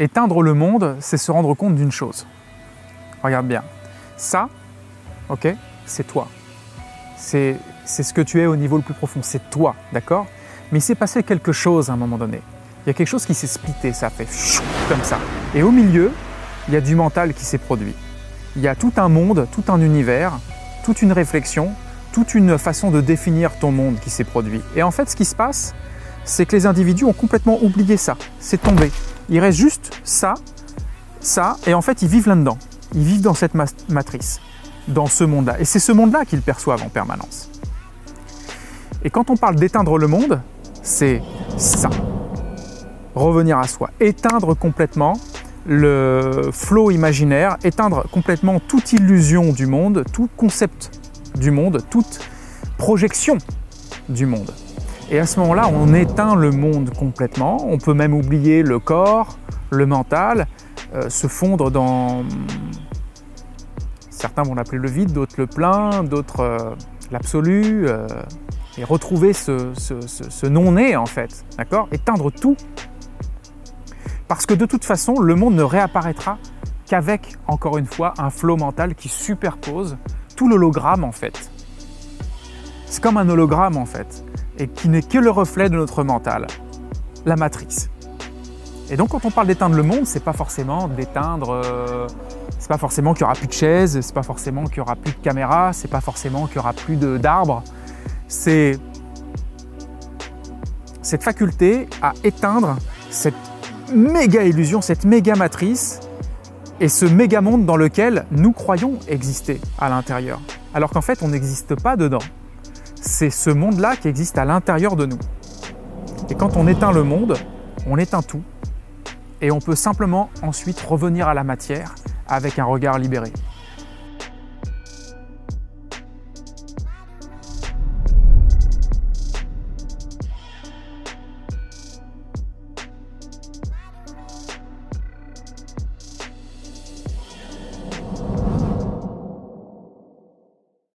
Éteindre le monde, c'est se rendre compte d'une chose. Regarde bien. Ça, ok, c'est toi. C'est ce que tu es au niveau le plus profond. C'est toi, d'accord? Mais il s'est passé quelque chose à un moment donné. Il y a quelque chose qui s'est splitté, ça fait comme ça. Et au milieu, il y a du mental qui s'est produit. Il y a tout un monde, tout un univers, toute une réflexion, toute une façon de définir ton monde qui s'est produit. Et en fait, ce qui se passe, c'est que les individus ont complètement oublié ça. C'est tombé. Il reste juste ça, ça, et en fait, ils vivent là-dedans. Ils vivent dans cette matrice, dans ce monde-là. Et c'est ce monde-là qu'ils perçoivent en permanence. Et quand on parle d'éteindre le monde, c'est ça. Revenir à soi. Éteindre complètement le flot imaginaire, éteindre complètement toute illusion du monde, tout concept du monde, toute projection du monde. Et à ce moment-là, on éteint le monde complètement. On peut même oublier le corps, le mental, euh, se fondre dans... Certains vont l'appeler le vide, d'autres le plein, d'autres euh, l'absolu, euh, et retrouver ce, ce non-né en fait, d'accord? Éteindre tout. Parce que de toute façon, le monde ne réapparaîtra qu'avec, encore une fois, un flot mental qui superpose tout l'hologramme en fait. C'est comme un hologramme en fait, et qui n'est que le reflet de notre mental, la matrice. Et donc quand on parle d'éteindre le monde, c'est pas forcément d'éteindre, euh, c'est pas forcément qu'il y aura plus de chaises, c'est pas forcément qu'il y aura plus de caméras, c'est pas forcément qu'il y aura plus d'arbres. C'est cette faculté à éteindre cette méga illusion, cette méga matrice et ce méga monde dans lequel nous croyons exister à l'intérieur. Alors qu'en fait, on n'existe pas dedans. C'est ce monde-là qui existe à l'intérieur de nous. Et quand on éteint le monde, on éteint tout. Et on peut simplement ensuite revenir à la matière avec un regard libéré.